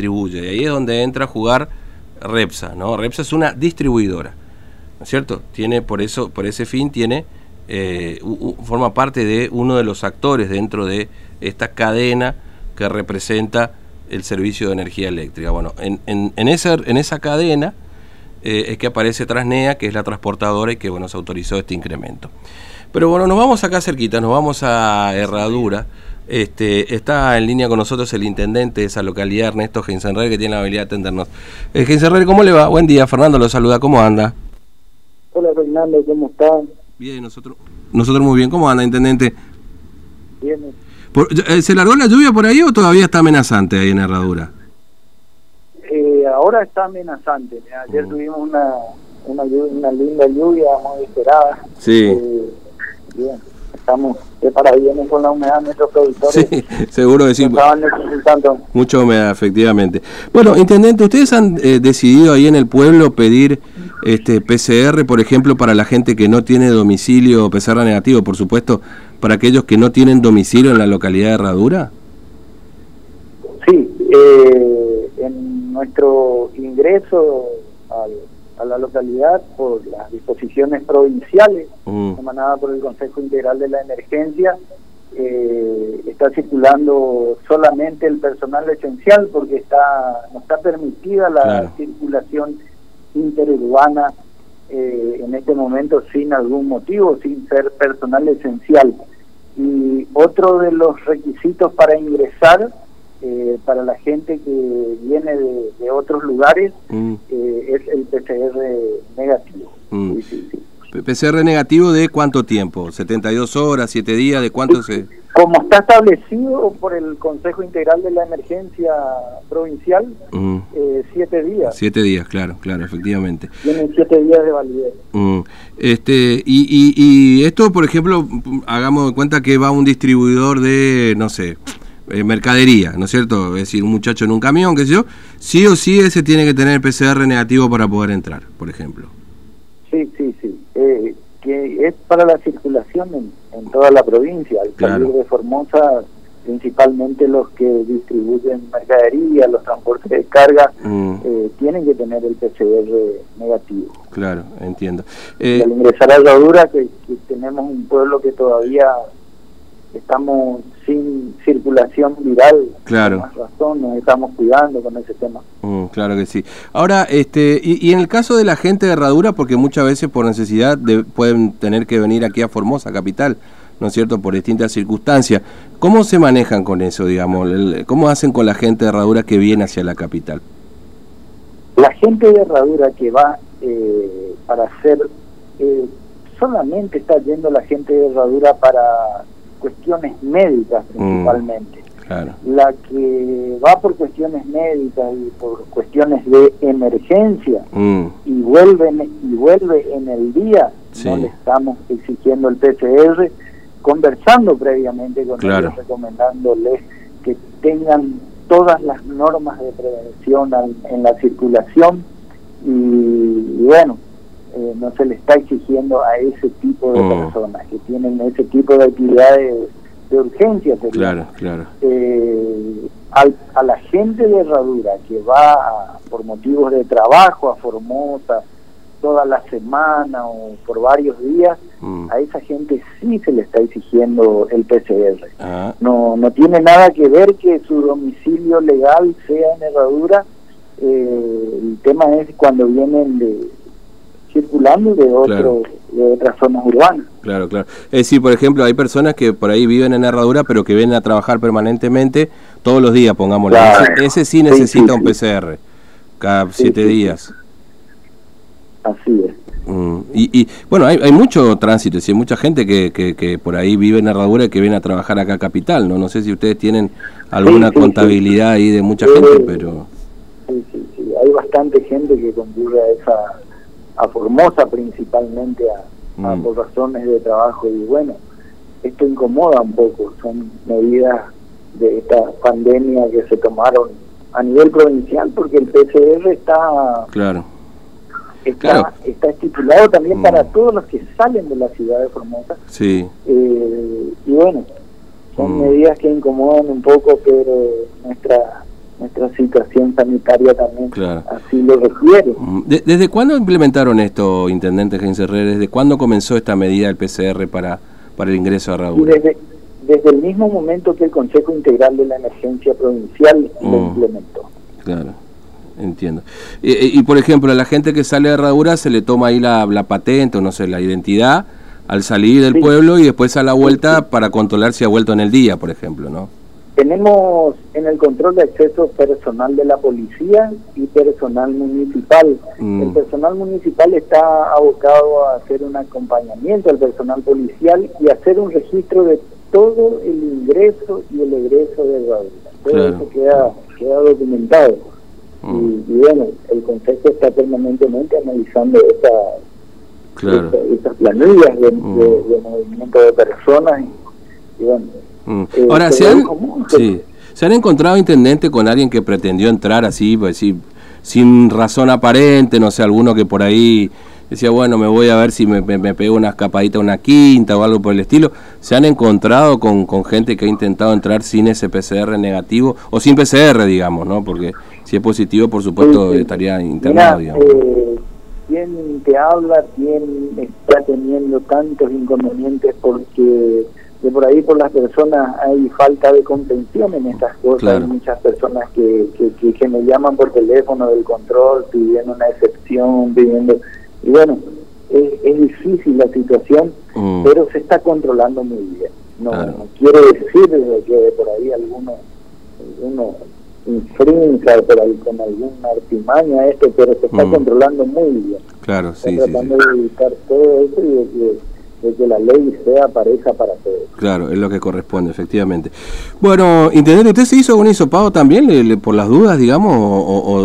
Y ahí es donde entra a jugar Repsa, ¿no? Repsa es una distribuidora, ¿no es cierto? Tiene, por eso, por ese fin, tiene, eh, forma parte de uno de los actores dentro de esta cadena que representa el servicio de energía eléctrica. Bueno, en, en, esa, en esa cadena eh, es que aparece Trasnea, que es la transportadora y que bueno, se autorizó este incremento. Pero bueno, nos vamos acá cerquita, nos vamos a Herradura. Este, está en línea con nosotros el intendente de esa localidad, Ernesto Gensenrer, que tiene la habilidad de atendernos. Eh, Gensenrer, ¿cómo le va? Buen día, Fernando lo saluda, ¿cómo anda? Hola Fernando, ¿cómo está? Bien, nosotros, nosotros muy bien, ¿cómo anda, intendente? Bien. Eh, ¿Se largó la lluvia por ahí o todavía está amenazante ahí en Herradura? Eh, ahora está amenazante. Ayer mm. tuvimos una, una, una, linda lluvia muy esperada. Sí. Eh, bien, estamos preparados con la humedad nuestros productores. Sí, seguro que sí. Estaban necesitando. Mucha humedad, efectivamente. Bueno, intendente, ¿ustedes han decidido ahí en el pueblo pedir este PCR, por ejemplo, para la gente que no tiene domicilio PCR negativo, por supuesto, para aquellos que no tienen domicilio en la localidad de Herradura? Sí, eh, en nuestro ingreso a la localidad por las disposiciones provinciales mm. emanadas por el Consejo Integral de la Emergencia, eh, está circulando solamente el personal esencial porque está no está permitida la circulación interurbana eh, en este momento sin algún motivo, sin ser personal esencial. Y otro de los requisitos para ingresar eh, para la gente que viene de, otros lugares mm. eh, es el PCR negativo. Mm. ¿PCR negativo de cuánto tiempo? ¿72 horas, 7 días? ¿De cuánto se...? Como está establecido por el Consejo Integral de la Emergencia Provincial, mm. eh, siete días. Siete días, claro, claro, efectivamente. Tienen siete días de validez. Este, y, y, esto, por ejemplo, hagamos de cuenta que va un distribuidor de, no sé, eh, mercadería, ¿no es cierto? Es decir, un muchacho en un camión, qué sé yo, sí o sí ese tiene que tener PCR negativo para poder entrar, por ejemplo. Sí, sí, sí. Eh, que es para la circulación en, en toda la provincia. Al salir de Formosa, principalmente los que distribuyen mercadería, los transportes de carga, mm. eh, tienen que tener el PCR negativo. Claro, entiendo. Eh, al ingresar a que tenemos un pueblo que todavía estamos sin circulación viral. Claro. Más razón, nos estamos cuidando con ese tema. Mm, claro que sí. Ahora, este, y, en el caso de la gente de Herradura, porque muchas veces por necesidad pueden tener que venir aquí a Formosa, capital, ¿no es cierto?, por distintas circunstancias. ¿Cómo se manejan con eso, digamos? ¿Cómo hacen con la gente de Herradura que viene hacia la capital? La gente de Herradura que va eh, para hacer... Eh, solamente está yendo la gente de Herradura para cuestiones médicas mm, principalmente. La que va por cuestiones médicas y por cuestiones de emergencia mm. y vuelve y vuelve en el día, no le estamos exigiendo el PCR, conversando previamente con ellos, recomendándoles que tengan todas las normas de prevención en la circulación y bueno, eh, no se le está exigiendo a ese tipo de mm. personas que tienen ese tipo de actividades de urgencia. Claro, claro. Eh, a la gente de Herradura que va por motivos de trabajo a Formosa toda la semana o por varios días, mm. a esa gente sí se le está exigiendo el PCR. Ah. No, no tiene nada que ver que su domicilio legal sea en Herradura. Eh, el tema es cuando vienen de, circulando de, otro, de otras zonas urbanas. Claro, claro. Es decir, por ejemplo, hay personas que por ahí viven en Herradura, pero que vienen a trabajar permanentemente todos los días, pongámoslo. Ese, sí necesita un PCR, cada siete días. Así es. Mm, y, y, bueno, hay, hay mucho tránsito, hay mucha gente que, que, que, por ahí vive en Herradura y que viene a trabajar acá a Capital, ¿no? No sé si ustedes tienen alguna contabilidad ahí de mucha gente, pero... Sí, sí, sí, hay bastante gente que concurre a esa a Formosa principalmente a, mm. por razones de trabajo y bueno, esto incomoda un poco, son medidas de esta pandemia que se tomaron a nivel provincial porque el PCR está claro está, está estipulado también para mm. todos los que salen de la ciudad de Formosa sí eh, y bueno son mm. medidas que incomodan un poco pero nuestra nuestra situación sanitaria también así lo requiere. Mm, ¿Desde cuándo implementaron esto, Intendente Gens ¿Desde cuándo comenzó esta medida del PCR para, para el ingreso a Herradura? Desde, desde, el mismo momento que el Consejo Integral de la Emergencia Provincial lo mm. implementó. Claro. Entiendo. Y, por ejemplo, a la gente que sale de Herradura se le toma ahí la, la patente o no sé, la identidad al salir del pueblo y después a la vuelta para controlar si ha vuelto en el día, por ejemplo, ¿no? Tenemos en el control de acceso personal de la policía y personal municipal. Mm. El personal municipal está abocado a hacer un acompañamiento al personal policial y hacer un registro de todo el ingreso y el egreso de la Todo eso queda, queda documentado. Mm. Y, bueno, el Consejo está permanentemente analizando esta, estas planillas de, mm. de, movimiento de personas y bueno, Mm. Eh, Ahora, ¿se han, ¿se han encontrado, intendente, con alguien que pretendió entrar así, pues, sin razón aparente, no sé, alguno que por ahí decía, bueno, me voy a ver si me, me, pego una escapadita una quinta o algo por el estilo. ¿Se han encontrado con, con gente que ha intentado entrar sin ese PCR negativo o sin PCR, digamos, ¿no? Porque si es positivo, por supuesto, estaría internado, digamos. Eh, ¿Quién te habla? ¿Quién está teniendo tantos inconvenientes porque de por ahí por las personas hay falta de contención en estas cosas, hay muchas personas que, que, me llaman por teléfono del control pidiendo una excepción, pidiendo... Y bueno, es, difícil la situación, mm. pero se está controlando muy bien. No, quiero decir que por ahí alguno, alguno infrinja por ahí con alguna artimaña esto, pero se está mm. controlando muy bien. Claro, sí, tratando de evitar todo eso y de que de que la ley sea pareja para todos. Claro, es lo que corresponde, efectivamente. Bueno, Intendente, ¿usted se hizo un hisopado también por las dudas, digamos,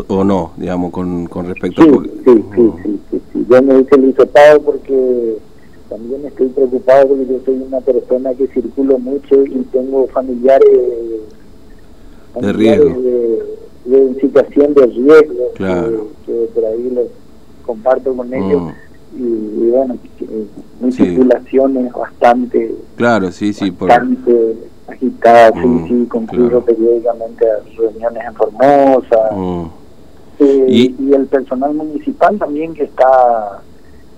o, no, digamos, con, con respecto a... Sí, sí, sí, sí, sí, yo me hice el hisopado porque también estoy preocupado porque yo soy una persona que circulo mucho y tengo familiares, de riesgo. De, situación de riesgo, claro. que, por ahí los comparto con ellos. Mm y, bueno, muy circulaciones bastante, claro, sí, sí, bastante agitadas, sí, mm, sí, concluyo periódicamente a reuniones en Formosa. Eh, ¿Y? el personal municipal también que está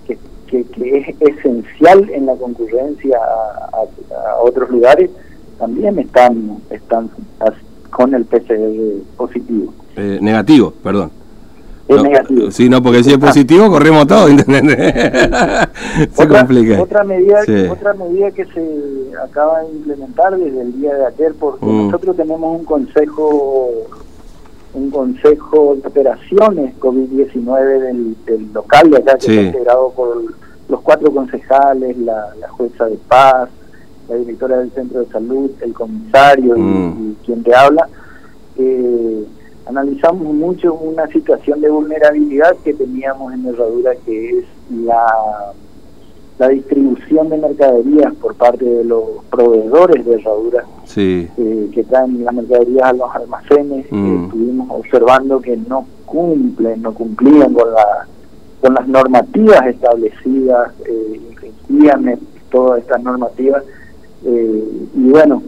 que, que, es esencial en la concurrencia a, otros lugares también están están con el PCR positivo eh, negativo perdón es negativo. Sí, no, porque si es positivo corremos todo, se otra, complica. Otra medida, otra medida que se acaba de implementar desde el día de ayer, porque mm. nosotros tenemos un consejo un consejo de operaciones COVID-19 del, del, local de acá, que está integrado por los cuatro concejales, la, jueza de paz, la directora del centro de salud, el comisario y, mm. y, quien te habla. Eh, analizamos mucho una situación de vulnerabilidad que teníamos en Herradura, que es la, la distribución de mercaderías por parte de los proveedores de Herradura, sí. Eh, que traen las mercaderías a los almacenes. Mm. estuvimos observando que no cumplen, no cumplían con, la, con las normativas establecidas, eh, infringían todas estas normativas. Eh, y bueno,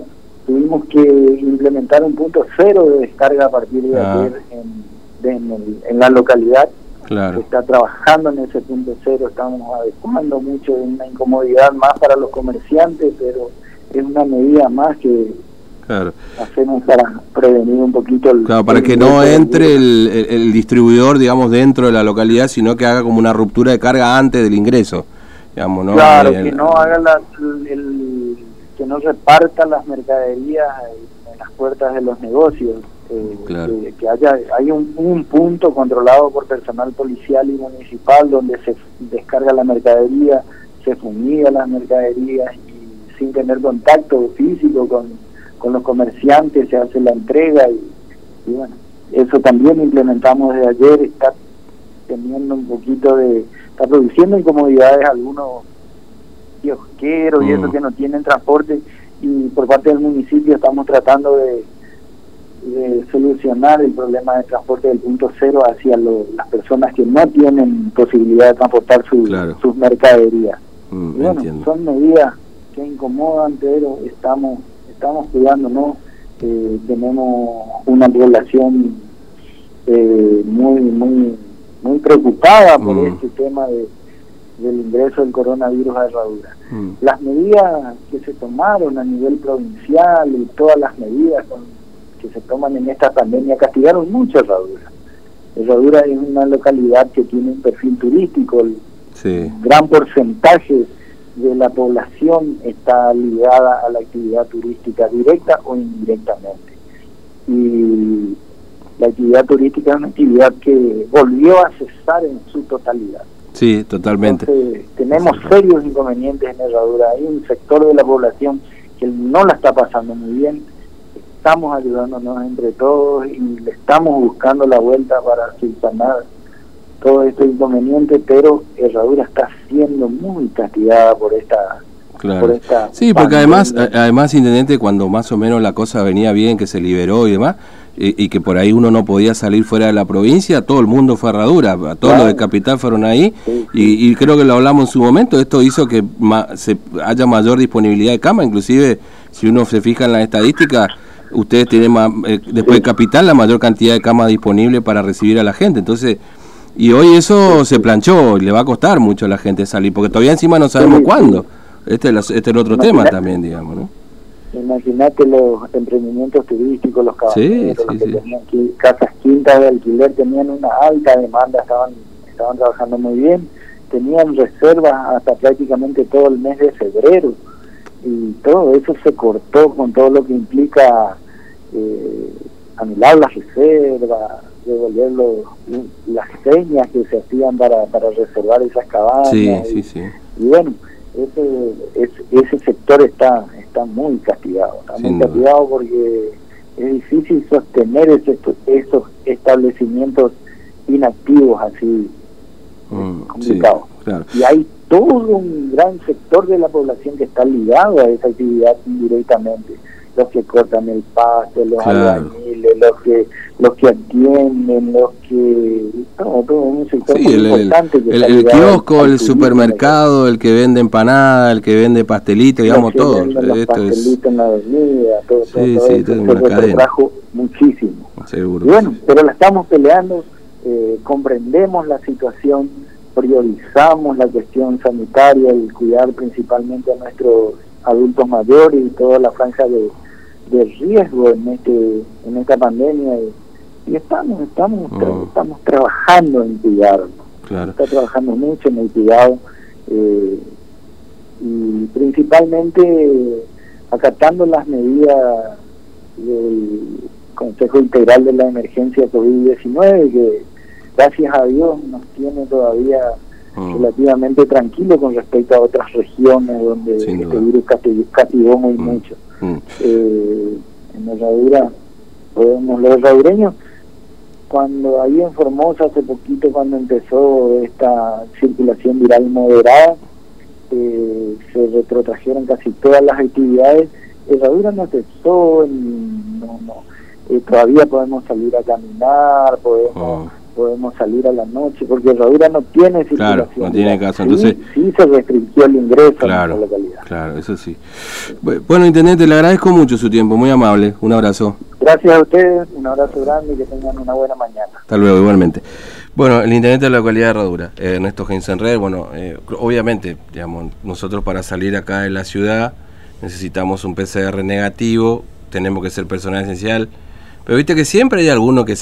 tuvimos que implementar un punto cero de descarga a partir de ah. ayer en, en, la localidad. Claro. está trabajando en ese punto cero, estamos adecuando mucho, una incomodidad más para los comerciantes, pero es una medida más que hacemos para prevenir un poquito el... Claro, para que no entre el, el, distribuidor, digamos, dentro de la localidad, sino que haga como una ruptura de carga antes del ingreso. Digamos, ¿no? Claro, que no haga la, el no reparta las mercaderías en las puertas de los negocios, eh, que, haya hay un, punto controlado por personal policial y municipal donde se descarga la mercadería, se fumiga las mercaderías y sin tener contacto físico con, con los comerciantes se hace la entrega y, bueno, eso también implementamos desde ayer, está teniendo un poquito de, está produciendo incomodidades algunos kiosqueros y eso mm. que no tienen transporte y por parte del municipio estamos tratando de, solucionar el problema de transporte del punto cero hacia las personas que no tienen posibilidad de transportar sus mercaderías. Mm, bueno, son medidas que incomodan, pero estamos estamos cuidándonos eh, tenemos una población eh, muy muy muy preocupada por mm. este tema de, del ingreso del coronavirus a Herradura. Mm. Las medidas que se tomaron a nivel provincial y todas las medidas que se toman en esta pandemia castigaron mucho a Herradura. Herradura es una localidad que tiene un perfil turístico, el gran porcentaje de la población está ligada a la actividad turística directa o indirectamente. Y la actividad turística es una actividad que volvió a cesar en su totalidad. Sí, totalmente. tenemos serios inconvenientes en Herradura. Hay un sector de la población que no la está pasando muy bien. Estamos ayudándonos entre todos y le estamos buscando la vuelta para subsanar todo este inconveniente, pero Herradura está siendo muy castigada por esta Claro. sí, porque además, además, intendente, cuando más o menos la cosa venía bien, que se liberó y demás, y, que por ahí uno no podía salir fuera de la provincia, todo el mundo fue a Herradura, todos los de Capital fueron ahí, Y, creo que lo hablamos en su momento, esto hizo que se haya mayor disponibilidad de cama, inclusive si uno se fija en las estadísticas, ustedes tienen más, eh, después de Capital la mayor cantidad de camas disponible para recibir a la gente, entonces... Y hoy eso se planchó y le va a costar mucho a la gente salir, porque todavía encima no sabemos cuándo. Este es, este es el otro tema también, digamos, ¿no? Imagínate los emprendimientos turísticos, los caballeros, los que tenían casas quintas de alquiler, tenían una alta demanda, estaban, estaban trabajando muy bien, tenían reservas hasta prácticamente todo el mes de febrero y todo eso se cortó con todo lo que implica eh, anular las reservas, devolver las señas que se hacían para, para reservar esas cabañas. y, y bueno, ese, ese, sector está está muy castigado, está muy castigado porque es difícil sostener ese, esos establecimientos inactivos así mm, complicados. Y hay todo un gran sector de la población que está ligado a esa actividad indirectamente. Los que cortan el pasto, los albañiles, los que los que atienden, los que todo, todo un sector sí, el, importante el, el, kiosco, el supermercado, el que vende empanada, el que vende pastelito, digamos todo. Los pastelitos en la avenida, todo, sí, todo, sí, todo eso, se trajo muchísimo. Seguro. Y bueno, pero la estamos peleando, eh, comprendemos la situación, priorizamos la cuestión sanitaria y cuidar principalmente a nuestros adultos mayores y toda la franja de de riesgo en este en esta pandemia y, estamos estamos oh. estamos trabajando en cuidarnos está trabajando mucho en el cuidado eh, y principalmente acatando las medidas del Consejo Integral de la Emergencia COVID-19 que gracias a Dios nos tiene todavía oh. relativamente tranquilo con respecto a otras regiones donde este virus castigó, muy mm. mucho. Mm. Eh, en Herradura, podemos, los herradureños, cuando ahí en Formosa hace poquito, cuando empezó esta circulación viral moderada, eh, se retrotrajeron casi todas las actividades. Herradura no cesó, no, no, eh, todavía podemos salir a caminar, podemos... Oh podemos salir a la noche, porque Herradura no tiene circulación. Claro, no tiene caso. Entonces, sí, se restringió el ingreso claro, a la localidad. Claro, eso sí. Bueno, Intendente, le agradezco mucho su tiempo, muy amable. Un abrazo. Gracias a ustedes, un abrazo grande y que tengan una buena mañana. Hasta luego, igualmente. Bueno, el intendente de la localidad de Herradura, eh, Ernesto Gensenrer, bueno, eh, obviamente, digamos, nosotros para salir acá de la ciudad necesitamos un PCR negativo, tenemos que ser personal esencial, pero viste que siempre hay alguno que se